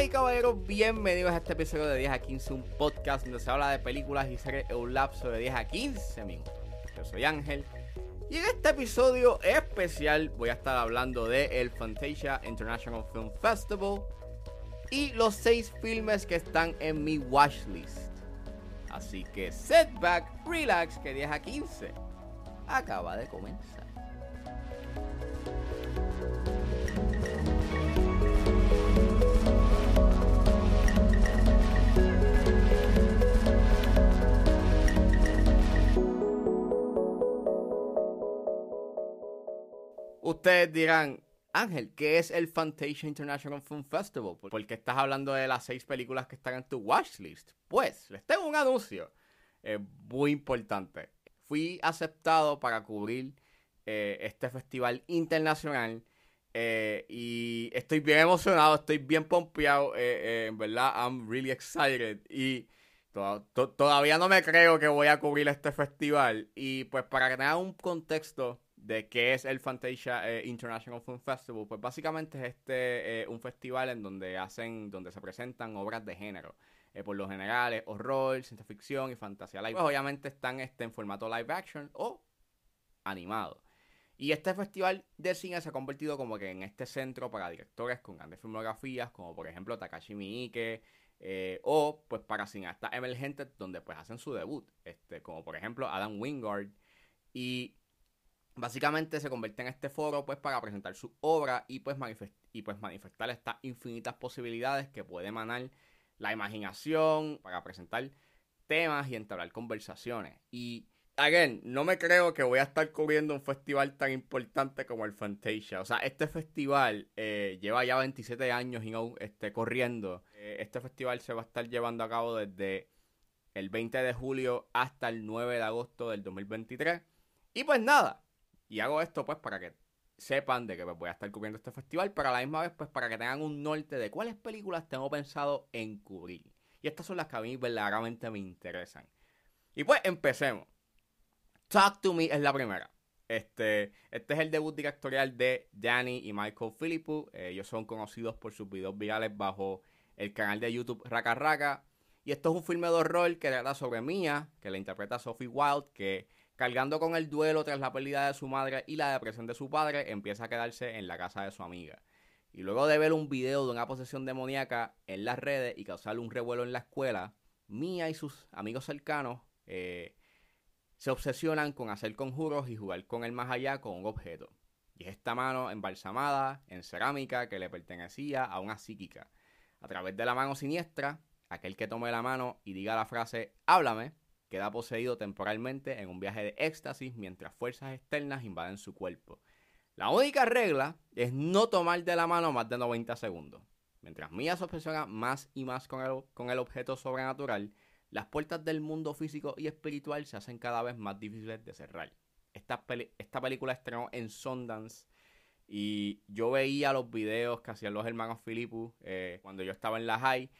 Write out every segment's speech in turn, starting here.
Damas y caballeros, bienvenidos a este episodio de 10 a 15, un podcast donde se habla de películas y series en un lapso de 10 a 15 minutos. Yo soy Ángel y en este episodio especial voy a estar hablando de el Fantasia International Film Festival y los 6 filmes que están en mi watchlist. Así que setback, relax, que 10 a 15 acaba de comenzar. Ustedes dirán, Ángel, ¿qué es el Fantasia International Film Festival? ¿Por qué estás hablando de las seis películas que están en tu watchlist? Pues, les tengo un anuncio eh, muy importante. Fui aceptado para cubrir eh, este festival internacional eh, y estoy bien emocionado, estoy bien pompeado, en verdad, I'm really excited y todavía no me creo que voy a cubrir este festival y pues para que tengan un contexto de qué es el Fantasia eh, International Film Festival, pues básicamente es este eh, un festival en donde hacen, donde se presentan obras de género. Eh, por lo general horror, ciencia ficción y fantasía live. Pues obviamente están este, en formato live action o animado. Y este festival de cine se ha convertido como que en este centro para directores con grandes filmografías, como por ejemplo Takashi Miike, o pues para cineastas emergentes donde pues hacen su debut, este, como por ejemplo Adam Wingard. Y básicamente se convierte en este foro pues para presentar su obra y pues, y pues manifestar estas infinitas posibilidades que puede emanar la imaginación para presentar temas y entablar conversaciones. Y, again, no me creo que voy a estar cubriendo un festival tan importante como el Fantasia. O sea, este festival eh, lleva ya 27 años y no este, corriendo. Eh, este festival se va a estar llevando a cabo desde el 20 de julio hasta el 9 de agosto del 2023. Y pues nada, y hago esto pues para que sepan de que pues, voy a estar cubriendo este festival, pero a la misma vez pues para que tengan un norte de cuáles películas tengo pensado en cubrir. Y estas son las que a mí verdaderamente me interesan. Y pues empecemos. Talk to Me es la primera. Este, este es el debut directorial de Danny y Michael Philippou. Eh, ellos son conocidos por sus videos virales bajo el canal de YouTube Raka Raka. Y esto es un filme de horror que trata sobre Mia, que la interpreta Sophie Wild, que Cargando con el duelo tras la pérdida de su madre y la depresión de su padre, empieza a quedarse en la casa de su amiga. Y luego de ver un video de una posesión demoníaca en las redes y causarle un revuelo en la escuela, Mia y sus amigos cercanos eh, se obsesionan con hacer conjuros y jugar con el más allá con un objeto. Y es esta mano embalsamada en cerámica que le pertenecía a una psíquica. A través de la mano siniestra, aquel que tome la mano y diga la frase háblame, queda poseído temporalmente en un viaje de éxtasis mientras fuerzas externas invaden su cuerpo. La única regla es no tomar de la mano más de 90 segundos. Mientras Mia se obsesiona más y más con el, con el objeto sobrenatural, las puertas del mundo físico y espiritual se hacen cada vez más difíciles de cerrar. Esta, esta película estrenó en Sundance y yo veía los videos que hacían los hermanos Filippu eh, cuando yo estaba en la high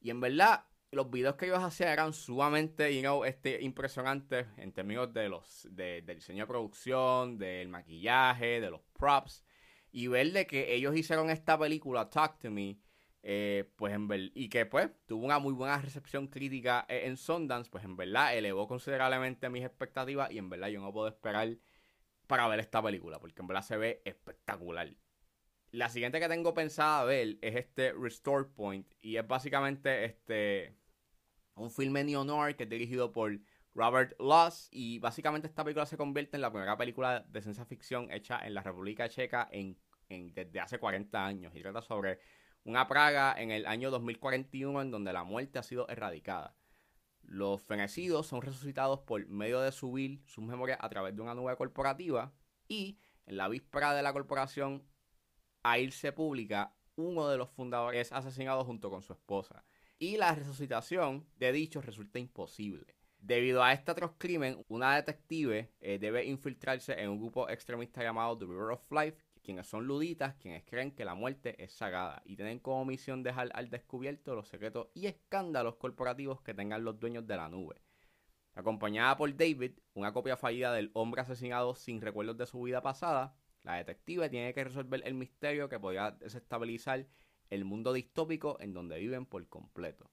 y en verdad los videos que ellos hacían eran sumamente you know, este, impresionantes en términos de los de, del diseño de producción, del maquillaje, de los props. Y ver de que ellos hicieron esta película, Talk to Me, eh, pues en ver, y que pues tuvo una muy buena recepción crítica eh, en Sundance, pues en verdad elevó considerablemente mis expectativas y en verdad yo no puedo esperar para ver esta película, porque en verdad se ve espectacular. La siguiente que tengo pensada ver es este Restore Point. Y es básicamente este un filme neo-noir que es dirigido por Robert Loss. Y básicamente esta película se convierte en la primera película de ciencia ficción hecha en la República Checa en, desde hace 40 años. Y trata sobre una praga en el año 2041 en donde la muerte ha sido erradicada. Los fenecidos son resucitados por medio de subir sus memorias a través de una nube corporativa y en la víspera de la corporación a irse pública, uno de los fundadores es asesinado junto con su esposa. Y la resucitación de dichos resulta imposible. Debido a este atroz crimen, una detective eh, debe infiltrarse en un grupo extremista llamado The River of Life, quienes son luditas, quienes creen que la muerte es sagrada y tienen como misión dejar al descubierto los secretos y escándalos corporativos que tengan los dueños de la nube. Acompañada por David, una copia fallida del hombre asesinado sin recuerdos de su vida pasada, la detective tiene que resolver el misterio que podría desestabilizar el mundo distópico en donde viven por completo.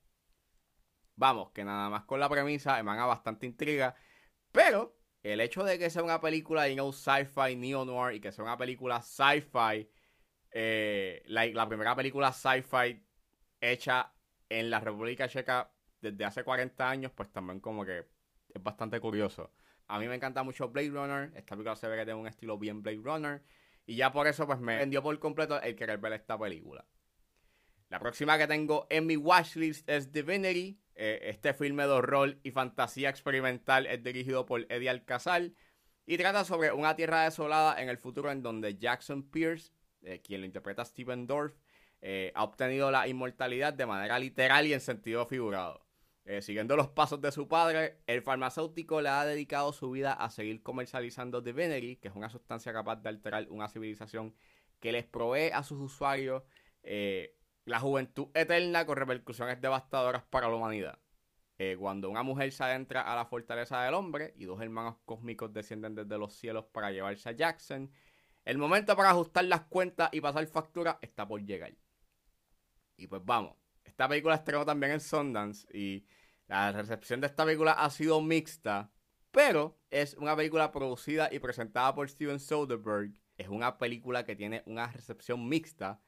Vamos, que nada más con la premisa emana bastante intriga, pero el hecho de que sea una película de sci-fi, neo-noir y que sea una película sci-fi, eh, la, primera película sci-fi hecha en la República Checa desde hace 40 años, pues también como que es bastante curioso. A mí me encanta mucho Blade Runner, esta película se ve que tiene un estilo bien Blade Runner, y ya por eso pues me vendió por completo el querer ver esta película. La próxima que tengo en mi watchlist es Divinity. Eh, este filme de horror y fantasía experimental es dirigido por Eddie Alcazar y trata sobre una tierra desolada en el futuro en donde Jackson Pierce, eh, quien lo interpreta Steven Dorff, eh, ha obtenido la inmortalidad de manera literal y en sentido figurado. Siguiendo los pasos de su padre, el farmacéutico le ha dedicado su vida a seguir comercializando Divinity, que es una sustancia capaz de alterar una civilización que les provee a sus usuarios la juventud eterna con repercusiones devastadoras para la humanidad. Eh, cuando una mujer se adentra a la fortaleza del hombre y dos hermanos cósmicos descienden desde los cielos para llevarse a Jackson, el momento para ajustar las cuentas y pasar factura está por llegar. Y pues vamos, esta película estrenó también en Sundance y la recepción de esta película ha sido mixta, pero es una película producida y presentada por Steven Soderbergh. Es una película que tiene una recepción mixta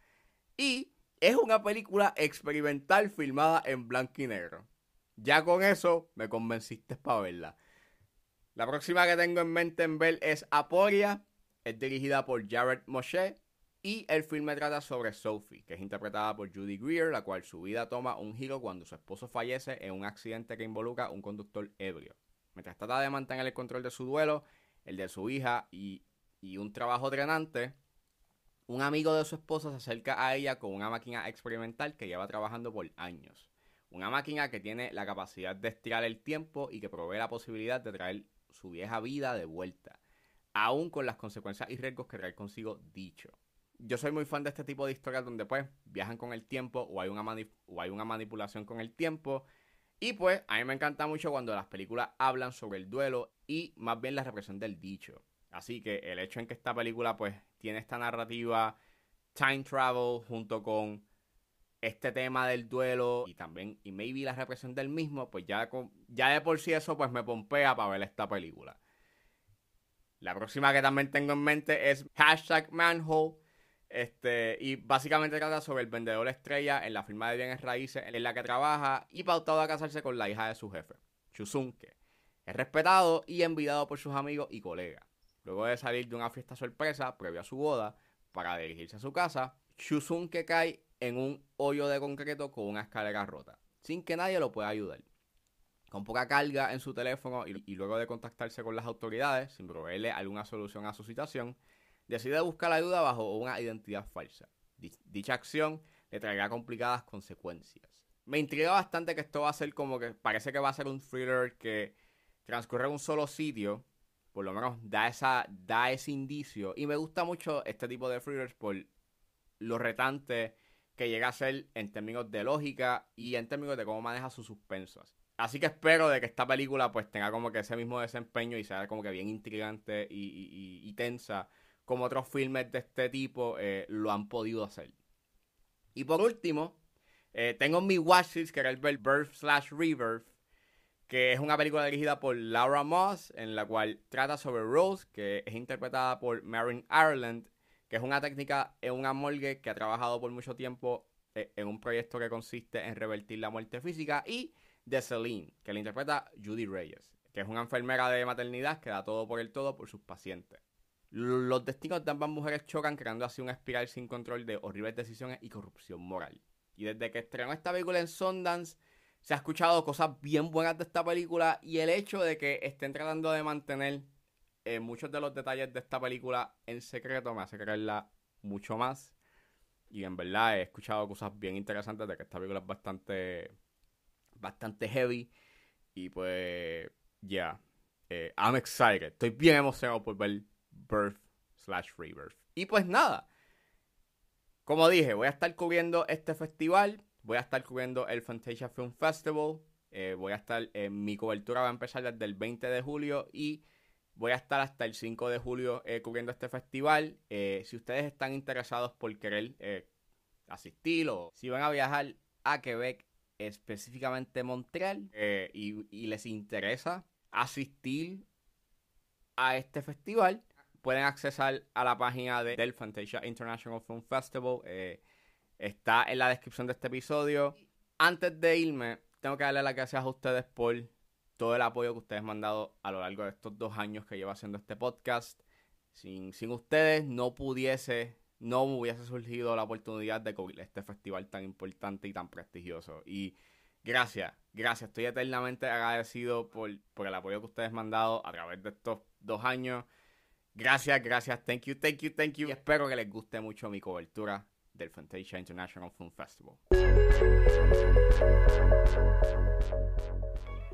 y es una película experimental filmada en blanco y negro. Ya con eso me convenciste para verla. La próxima que tengo en mente en ver es Aporia. Es dirigida por Jared Moshe. Y el filme trata sobre Sophie, que es interpretada por Judy Greer, la cual su vida toma un giro cuando su esposo fallece en un accidente que involucra a un conductor ebrio. Mientras trata de mantener el control de su duelo, el de su hija y, y un trabajo drenante, un amigo de su esposa se acerca a ella con una máquina experimental que lleva trabajando por años. Una máquina que tiene la capacidad de estirar el tiempo y que provee la posibilidad de traer su vieja vida de vuelta, aún con las consecuencias y riesgos que trae consigo dicho. Yo soy muy fan de este tipo de historias donde pues viajan con el tiempo o hay una, o hay una manipulación con el tiempo. Y pues a mí me encanta mucho cuando las películas hablan sobre el duelo y más bien la represión del dicho. Así que el hecho en que esta película pues tiene esta narrativa time travel junto con este tema del duelo y también y maybe la represión del mismo, pues ya, ya de por sí eso pues me pompea para ver esta película. La próxima que también tengo en mente es Hashtag Manhole. Este, y básicamente trata sobre el vendedor estrella en la firma de bienes raíces en la que trabaja y pautado a casarse con la hija de su jefe, Chusunke. Es respetado y envidiado por sus amigos y colegas. Luego de salir de una fiesta sorpresa previo a su boda para dirigirse a su casa, que cae en un hoyo de concreto con una escalera rota, sin que nadie lo pueda ayudar. Con poca carga en su teléfono y, luego de contactarse con las autoridades sin proveerle alguna solución a su situación, decide buscar ayuda bajo una identidad falsa. Dicha acción le traerá complicadas consecuencias. Me intriga bastante que esto va a ser como que parece que va a ser un thriller que transcurre en un solo sitio por lo menos da, esa, da ese indicio. Y me gusta mucho este tipo de thrillers por lo retante que llega a ser en términos de lógica y en términos de cómo maneja sus suspensos. Así que espero de que esta película pues tenga como que ese mismo desempeño y sea como que bien intrigante y, tensa como otros filmes de este tipo eh, lo han podido hacer. Y por último, eh, tengo mi watchlist que era el Birth slash Rebirth que es una película dirigida por Laura Moss, en la cual trata sobre Rose, que es interpretada por Marin Ireland, que es una técnica en una morgue que ha trabajado por mucho tiempo eh, en un proyecto que consiste en revertir la muerte física, y de Celine, que la interpreta Judy Reyes, que es una enfermera de maternidad que da todo por el todo por sus pacientes. Los destinos de ambas mujeres chocan, creando así una espiral sin control de horribles decisiones y corrupción moral. Y desde que estrenó esta película en Sundance, se ha escuchado cosas bien buenas de esta película y el hecho de que estén tratando de mantener eh, muchos de los detalles de esta película en secreto me hace creerla mucho más. Y en verdad he escuchado cosas bien interesantes de que esta película es bastante, bastante heavy. Y pues, ya, yeah, I'm excited. Estoy bien emocionado por ver Birth slash Rebirth. Y pues nada, como dije, voy a estar cubriendo este festival Voy a estar cubriendo el Fantasia Film Festival. Eh, voy a estar, en mi cobertura va a empezar desde el 20 de julio y voy a estar hasta el 5 de julio eh, cubriendo este festival. Eh, si ustedes están interesados por querer asistir o si van a viajar a Quebec, específicamente Montreal, eh, y, y les interesa asistir a este festival, pueden accesar a la página de, del Fantasia International Film Festival. Eh, está en la descripción de este episodio. Antes de irme, tengo que darle las gracias a ustedes por todo el apoyo que ustedes me han dado a lo largo de estos dos años que llevo haciendo este podcast. Sin, sin ustedes no pudiese, no hubiese surgido la oportunidad de cubrir este festival tan importante y tan prestigioso. Y gracias, gracias. Estoy eternamente agradecido por, por el apoyo que ustedes me han dado a través de estos dos años. Gracias, gracias, thank you, thank you, thank you. Y espero que les guste mucho mi cobertura del Fantasia International Film Festival.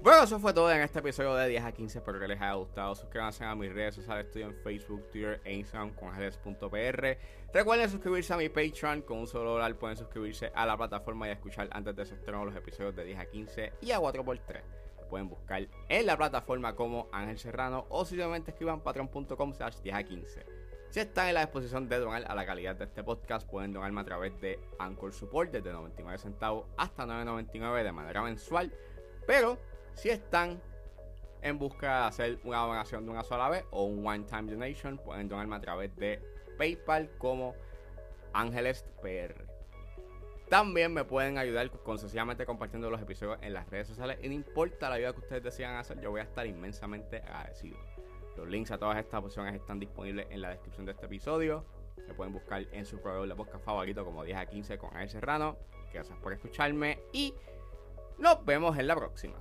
Bueno, eso fue todo en este episodio de 10 a 15. Espero que les haya gustado. Suscríbanse a mis redes sociales. Estoy en Facebook, Twitter e Instagram con Ángeles.pr. Recuerden suscribirse a mi Patreon. Con un solo dólar pueden suscribirse a la plataforma y escuchar antes de su estreno los episodios de 10 a 15 y a 4x3 pueden buscar en la plataforma como Ángel Serrano o simplemente escriban patreon.com slash 10 a 15. Si están en la disposición de donar a la calidad de este podcast, pueden donarme a través de Anchor Support desde 99 centavos hasta 9.99 de manera mensual. Pero si están en busca de hacer una donación de una sola vez o un one-time donation, pueden donarme a través de PayPal como Ángeles PR. También me pueden ayudar con sencillamente compartiendo los episodios en las redes sociales. Y no importa la ayuda que ustedes decidan hacer, yo voy a estar inmensamente agradecido. Los links a todas estas opciones están disponibles en la descripción de este episodio. Se pueden buscar en su proveedor de podcast favorito como 10 a 15 con A.S. Serrano. Gracias por escucharme y nos vemos en la próxima.